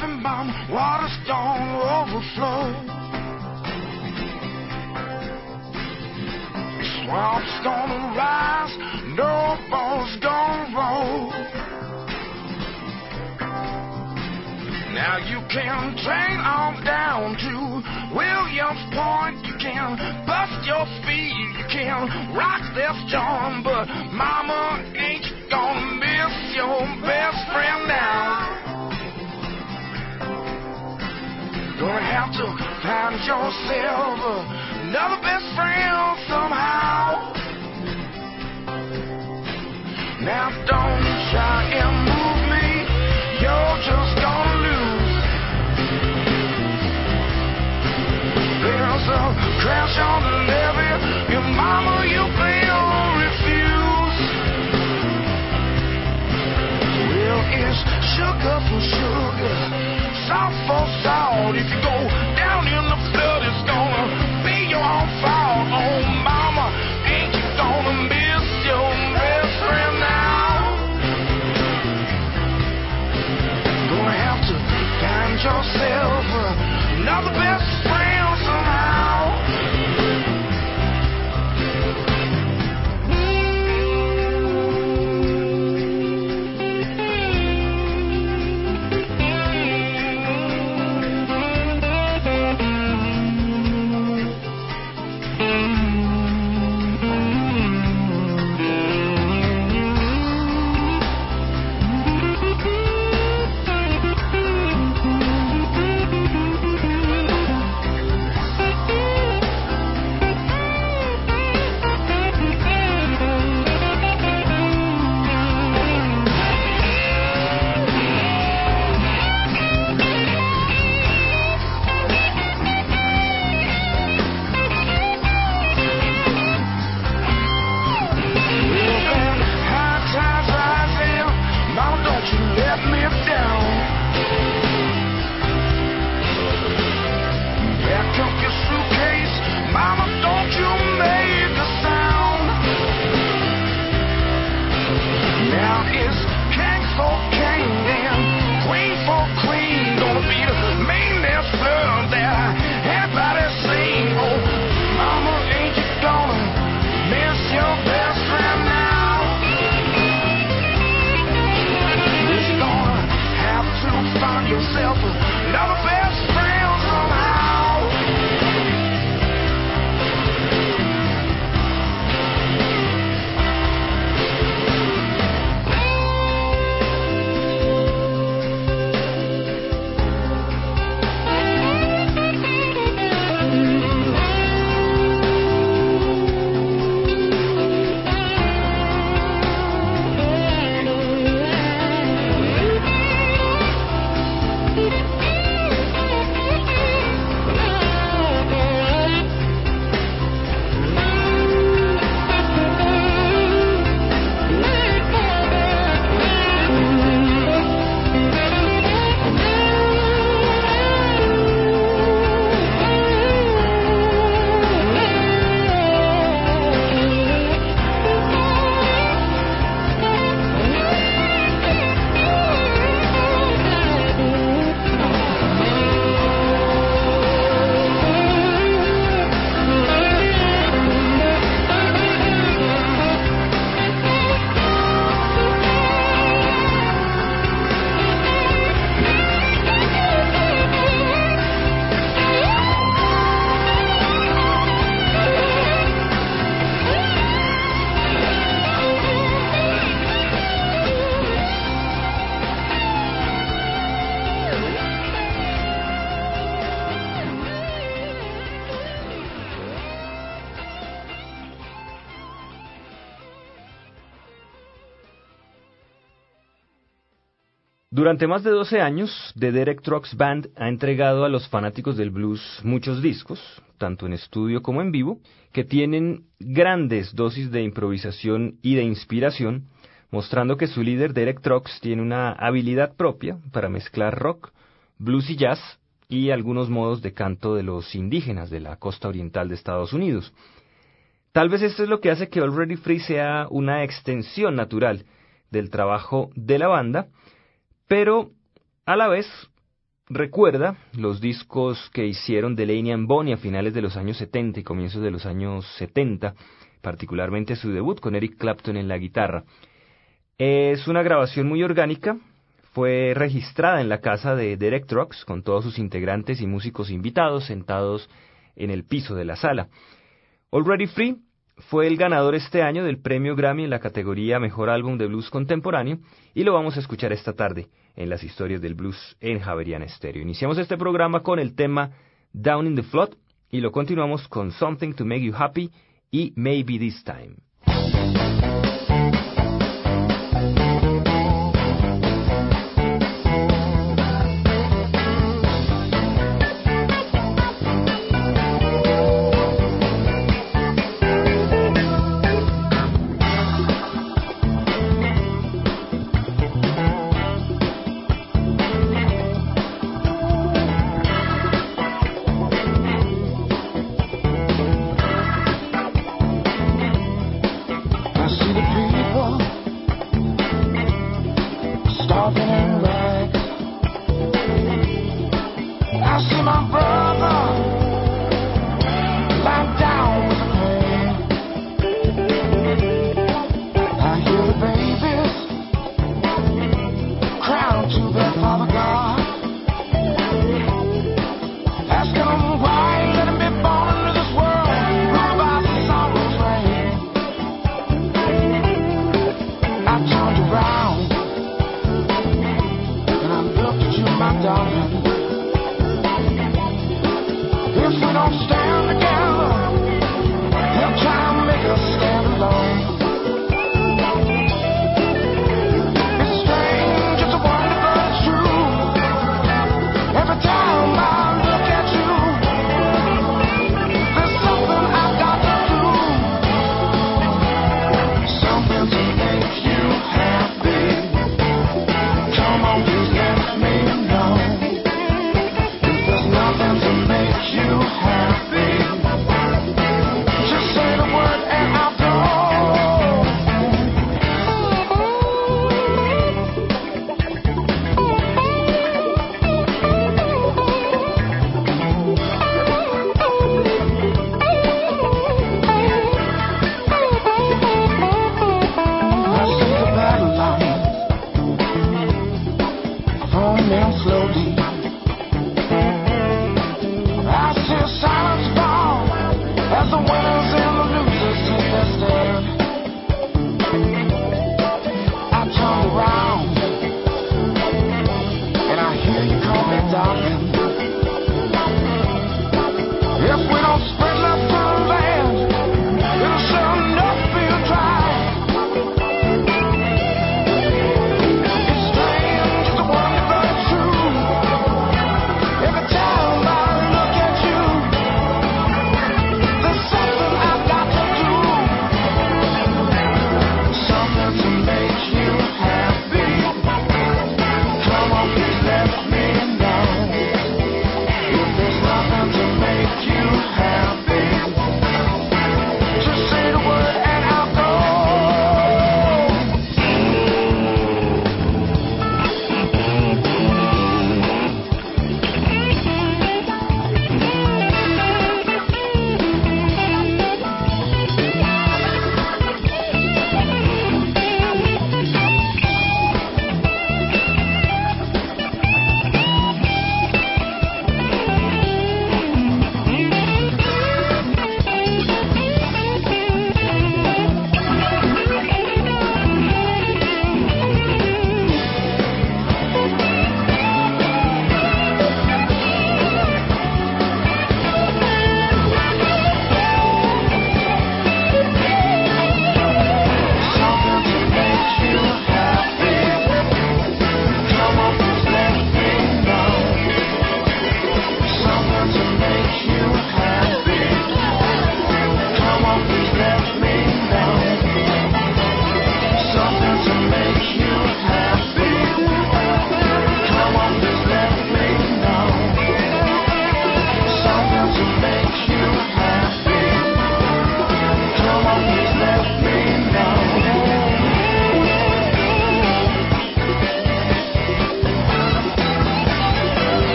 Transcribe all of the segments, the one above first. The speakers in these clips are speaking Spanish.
crash on the living bomb, overflow. Swamp's gonna rise, no bones gonna roll. Now you can train on down to Williams Point. You can bust your speed. You can rock this joint, but Mama ain't gonna miss your best to find yourself another Durante más de 12 años, The Derek Trucks Band ha entregado a los fanáticos del blues muchos discos, tanto en estudio como en vivo, que tienen grandes dosis de improvisación y de inspiración, mostrando que su líder Derek Trucks tiene una habilidad propia para mezclar rock, blues y jazz y algunos modos de canto de los indígenas de la costa oriental de Estados Unidos. Tal vez esto es lo que hace que Already Free sea una extensión natural del trabajo de la banda, pero A la vez, recuerda los discos que hicieron Delaney and Bonnie a finales de los años 70 y comienzos de los años 70, particularmente su debut con Eric Clapton en la guitarra. Es una grabación muy orgánica, fue registrada en la casa de Derek Trucks con todos sus integrantes y músicos invitados sentados en el piso de la sala. Already Free fue el ganador este año del premio Grammy en la categoría Mejor Álbum de Blues Contemporáneo y lo vamos a escuchar esta tarde en las historias del blues en Javerian Stereo. Iniciamos este programa con el tema Down in the Flood y lo continuamos con Something to Make You Happy y Maybe This Time.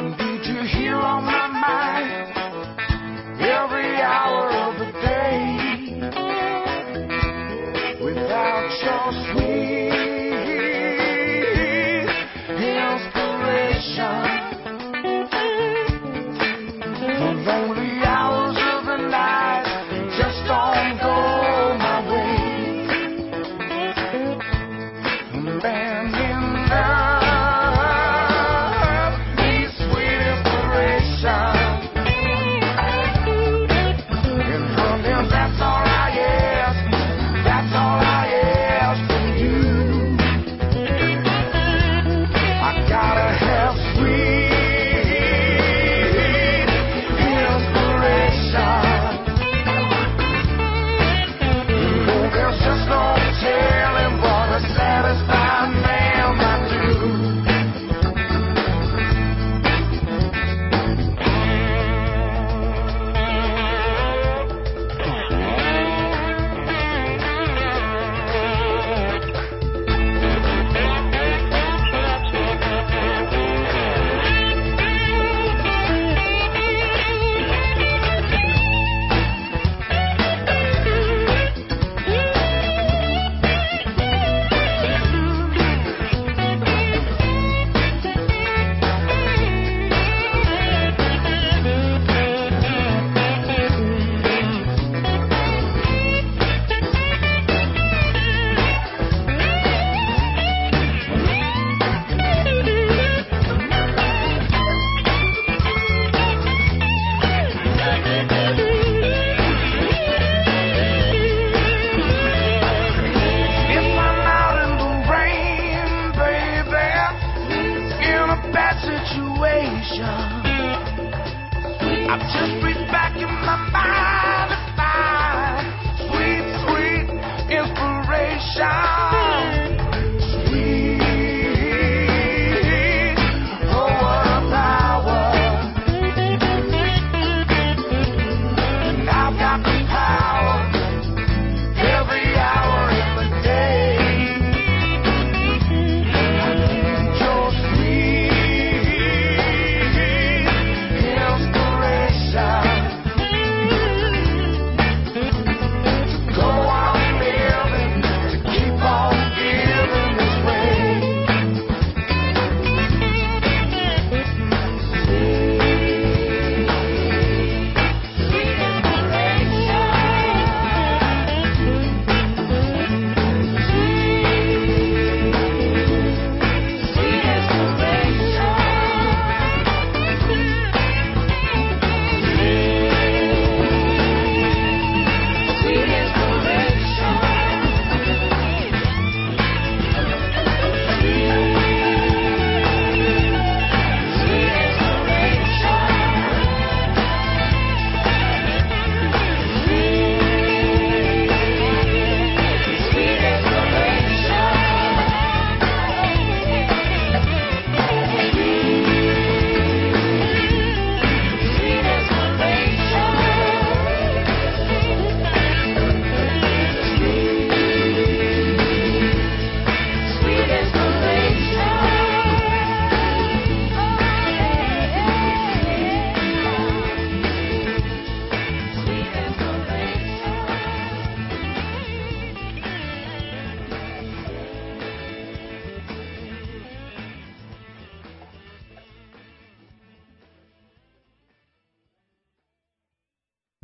and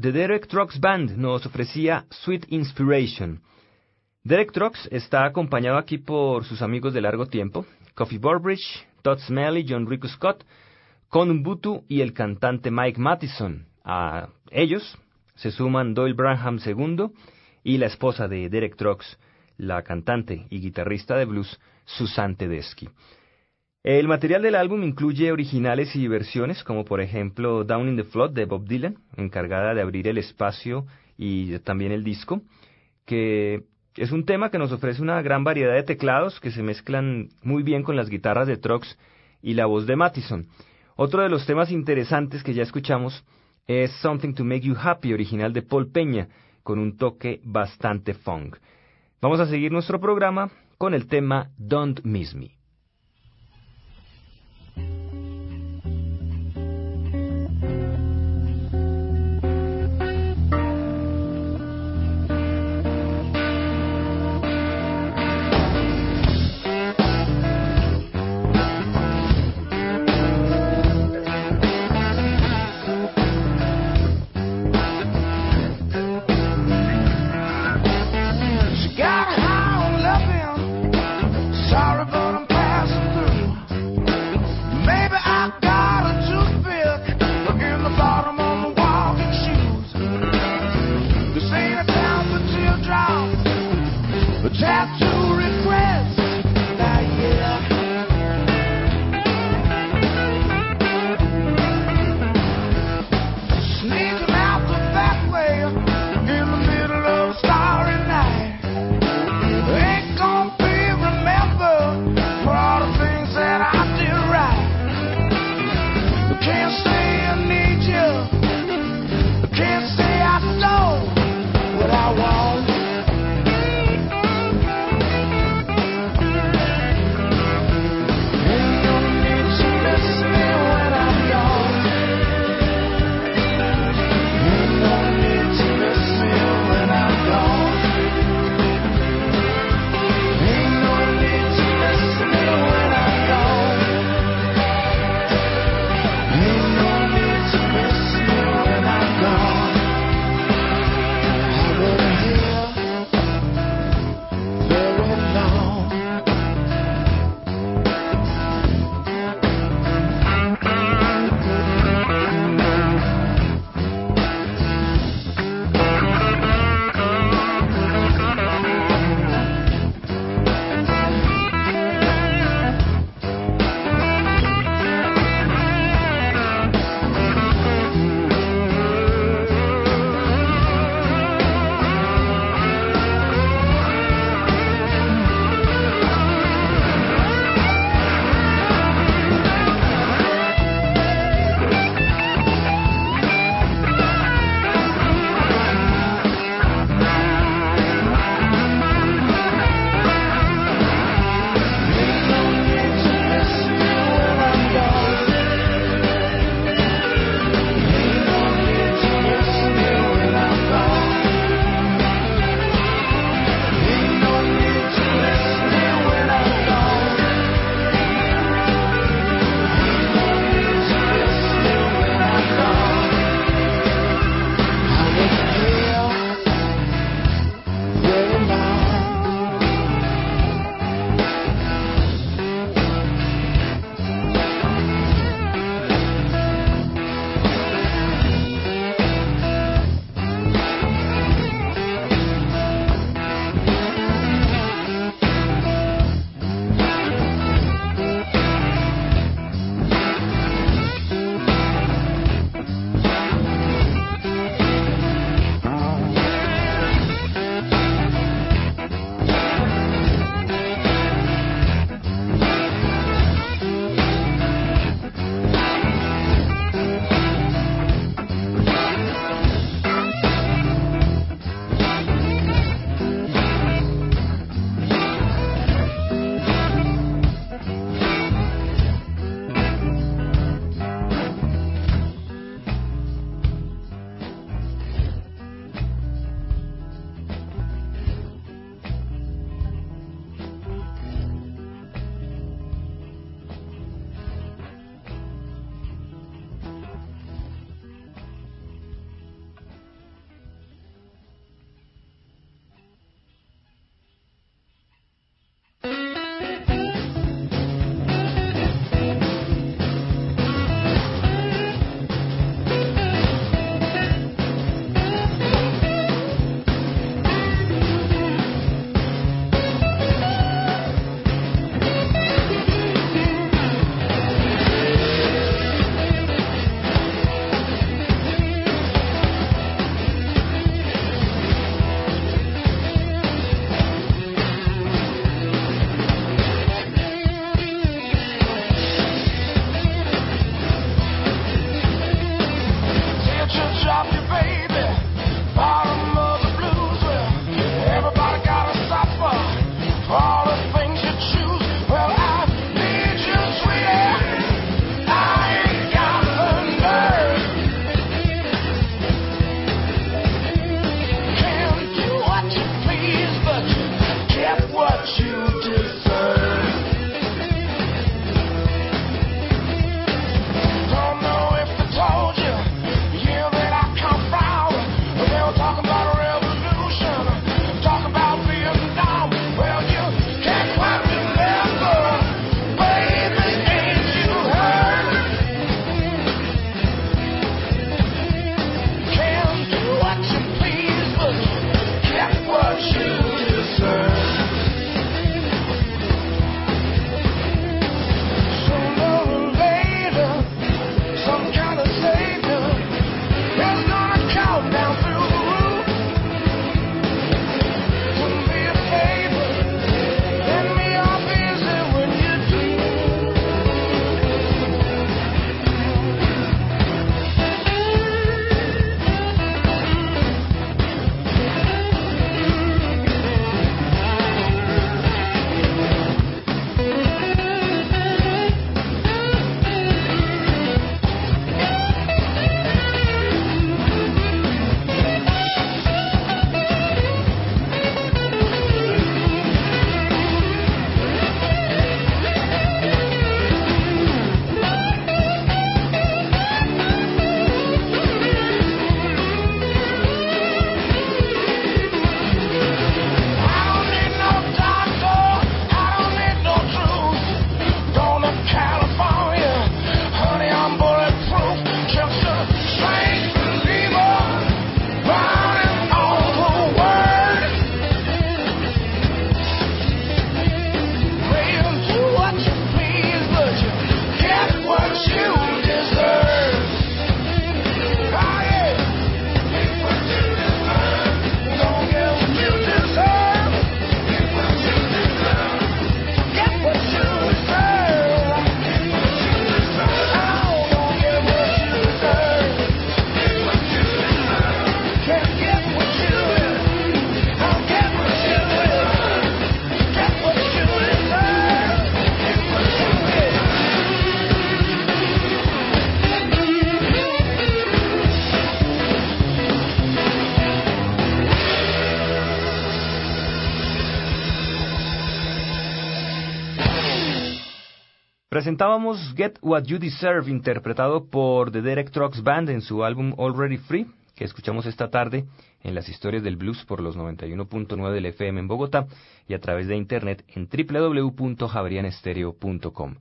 The Derek Trucks Band nos ofrecía Sweet Inspiration. Derek Trucks está acompañado aquí por sus amigos de largo tiempo, Coffee Burbridge, Todd Smelly, John Rico Scott, Con Butu y el cantante Mike Mattison. A ellos se suman Doyle Branham II y la esposa de Derek Trucks, la cantante y guitarrista de blues Susan Tedeschi. El material del álbum incluye originales y versiones, como por ejemplo Down in the Flood de Bob Dylan, encargada de abrir el espacio y también el disco, que es un tema que nos ofrece una gran variedad de teclados que se mezclan muy bien con las guitarras de Trox y la voz de Mattison. Otro de los temas interesantes que ya escuchamos es Something to Make You Happy, original de Paul Peña, con un toque bastante funk. Vamos a seguir nuestro programa con el tema Don't Miss Me. capture. Presentábamos Get What You Deserve, interpretado por The Derek Trucks Band en su álbum Already Free, que escuchamos esta tarde en las historias del blues por los 91.9 del FM en Bogotá y a través de internet en www.javerianestereo.com.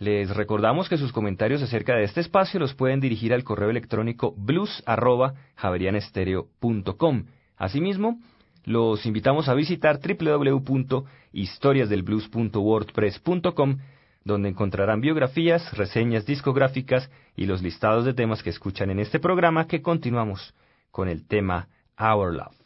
Les recordamos que sus comentarios acerca de este espacio los pueden dirigir al correo electrónico blues@javerianestereo.com. Asimismo, los invitamos a visitar www.historiasdelblues.wordpress.com donde encontrarán biografías, reseñas discográficas y los listados de temas que escuchan en este programa que continuamos con el tema Our Love.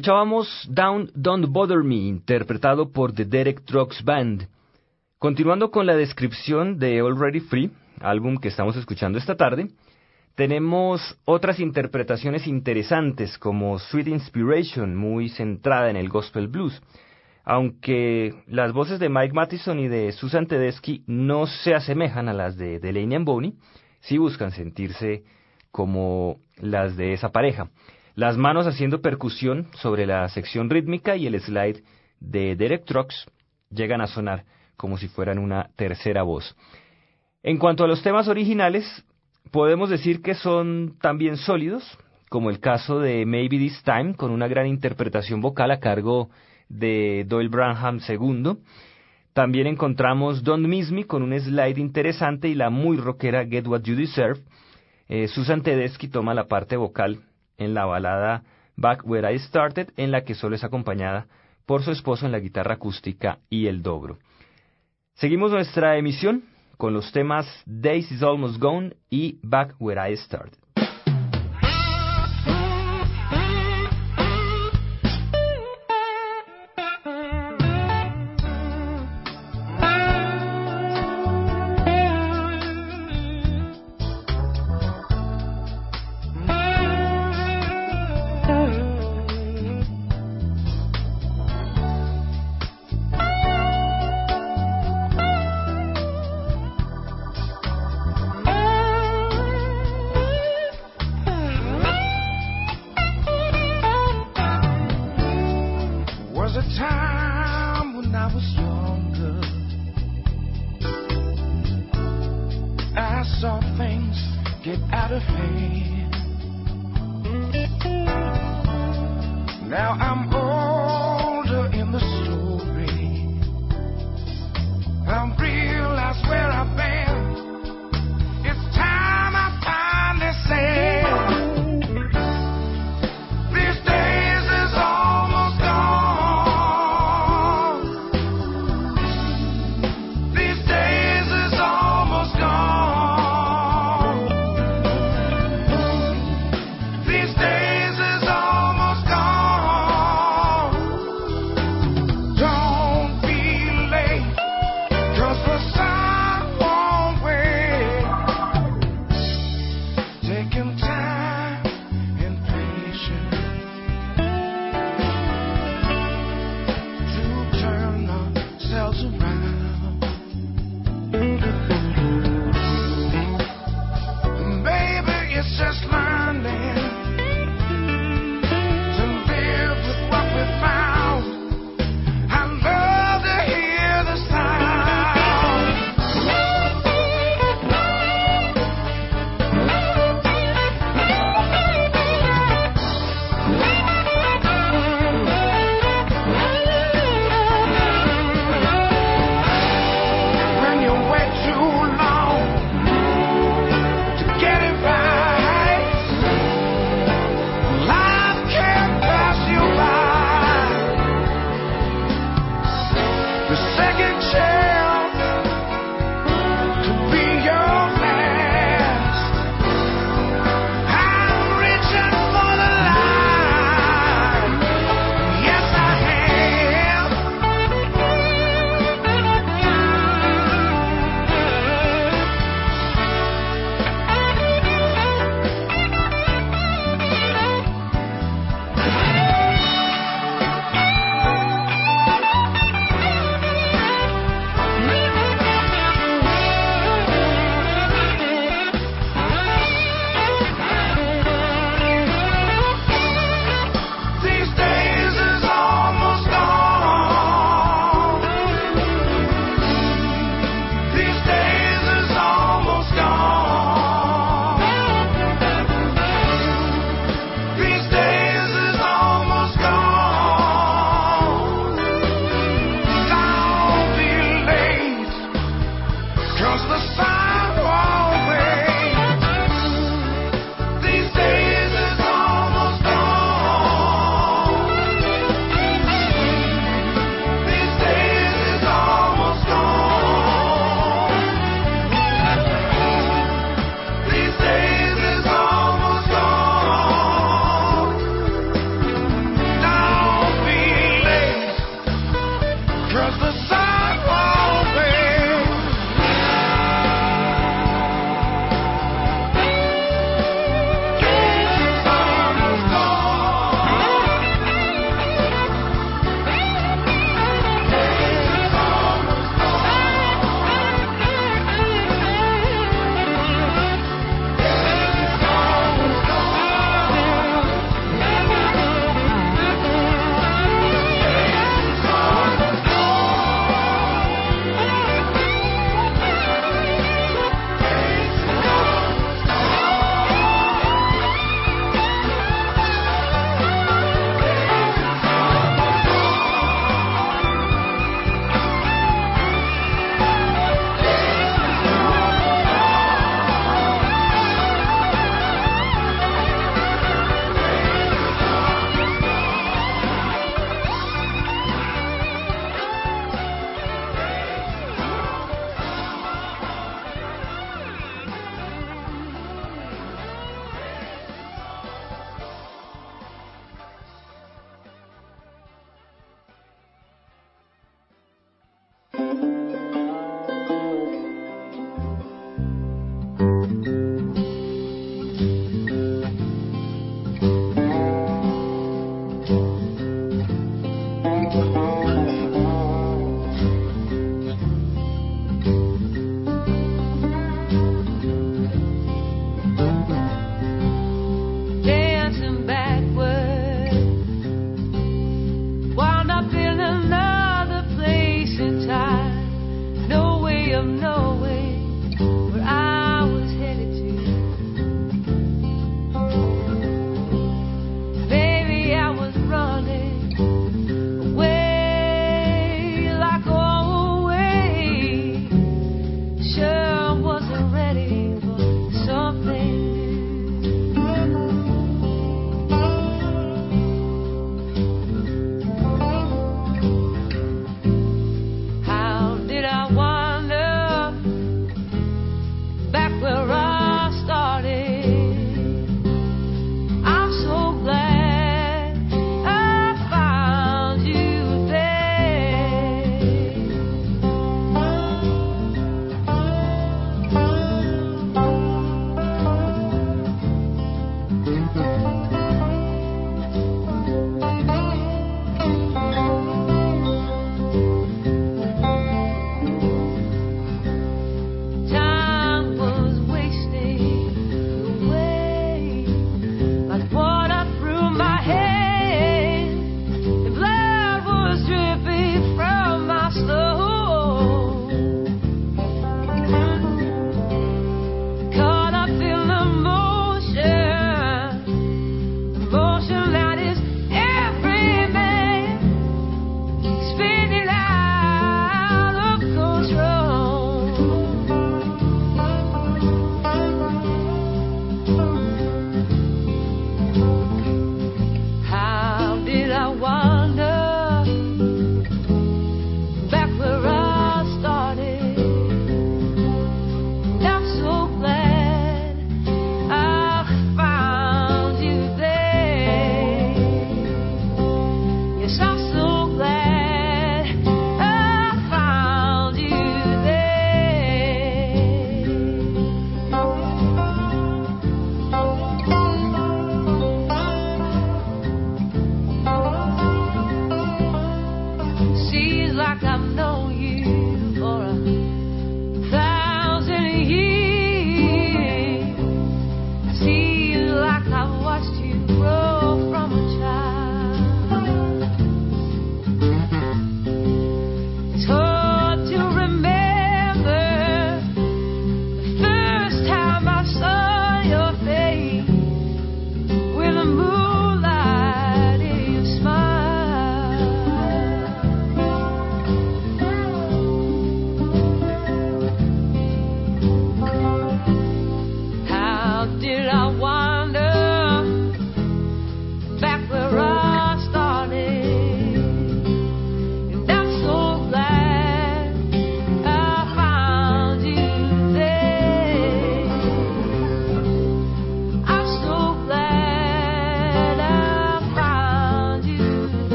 Escuchábamos Down Don't Bother Me, interpretado por The Derek Trucks Band. Continuando con la descripción de Already Free, álbum que estamos escuchando esta tarde, tenemos otras interpretaciones interesantes como Sweet Inspiration, muy centrada en el gospel blues. Aunque las voces de Mike Mattison y de Susan Tedeschi no se asemejan a las de Delaney and Boney, sí buscan sentirse como las de esa pareja. Las manos haciendo percusión sobre la sección rítmica y el slide de Derek Trucks llegan a sonar como si fueran una tercera voz. En cuanto a los temas originales, podemos decir que son también sólidos, como el caso de Maybe This Time, con una gran interpretación vocal a cargo de Doyle Branham II. También encontramos Don't Miss Me con un slide interesante y la muy rockera Get What You Deserve. Eh, Susan Tedeschi toma la parte vocal en la balada Back Where I Started, en la que solo es acompañada por su esposo en la guitarra acústica y el dobro. Seguimos nuestra emisión con los temas Days is Almost Gone y Back Where I Started.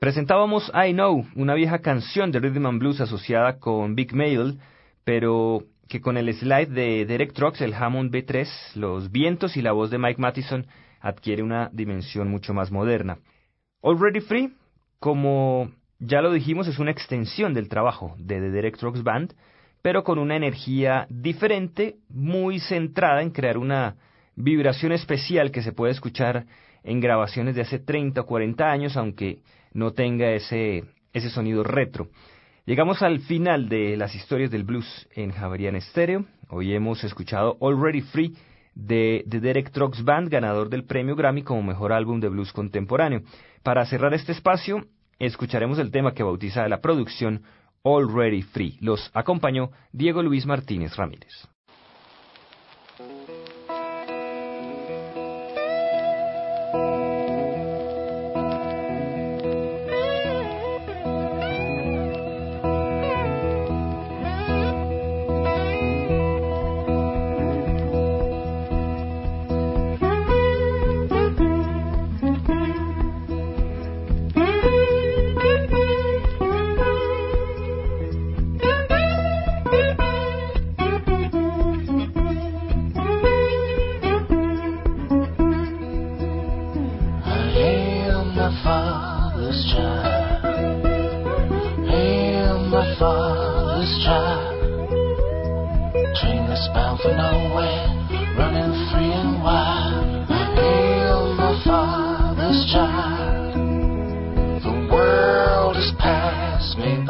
Presentábamos I Know, una vieja canción de Rhythm and Blues asociada con Big Mail, pero que con el slide de Derek Trucks, el Hammond B3, los vientos y la voz de Mike Mattison adquiere una dimensión mucho más moderna. Already Free, como ya lo dijimos, es una extensión del trabajo de The Derek Trucks Band, pero con una energía diferente, muy centrada en crear una vibración especial que se puede escuchar en grabaciones de hace 30 o 40 años, aunque no tenga ese, ese sonido retro. Llegamos al final de las historias del blues en Javerian Stereo. Hoy hemos escuchado Already Free de The Derek Trucks Band, ganador del premio Grammy como mejor álbum de blues contemporáneo. Para cerrar este espacio, escucharemos el tema que bautiza la producción Already Free. Los acompañó Diego Luis Martínez Ramírez.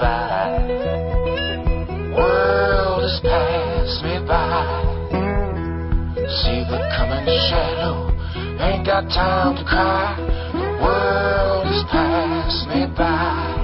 By. World has passed me by. See the coming shadow Ain't got time to cry. The world has passed me by.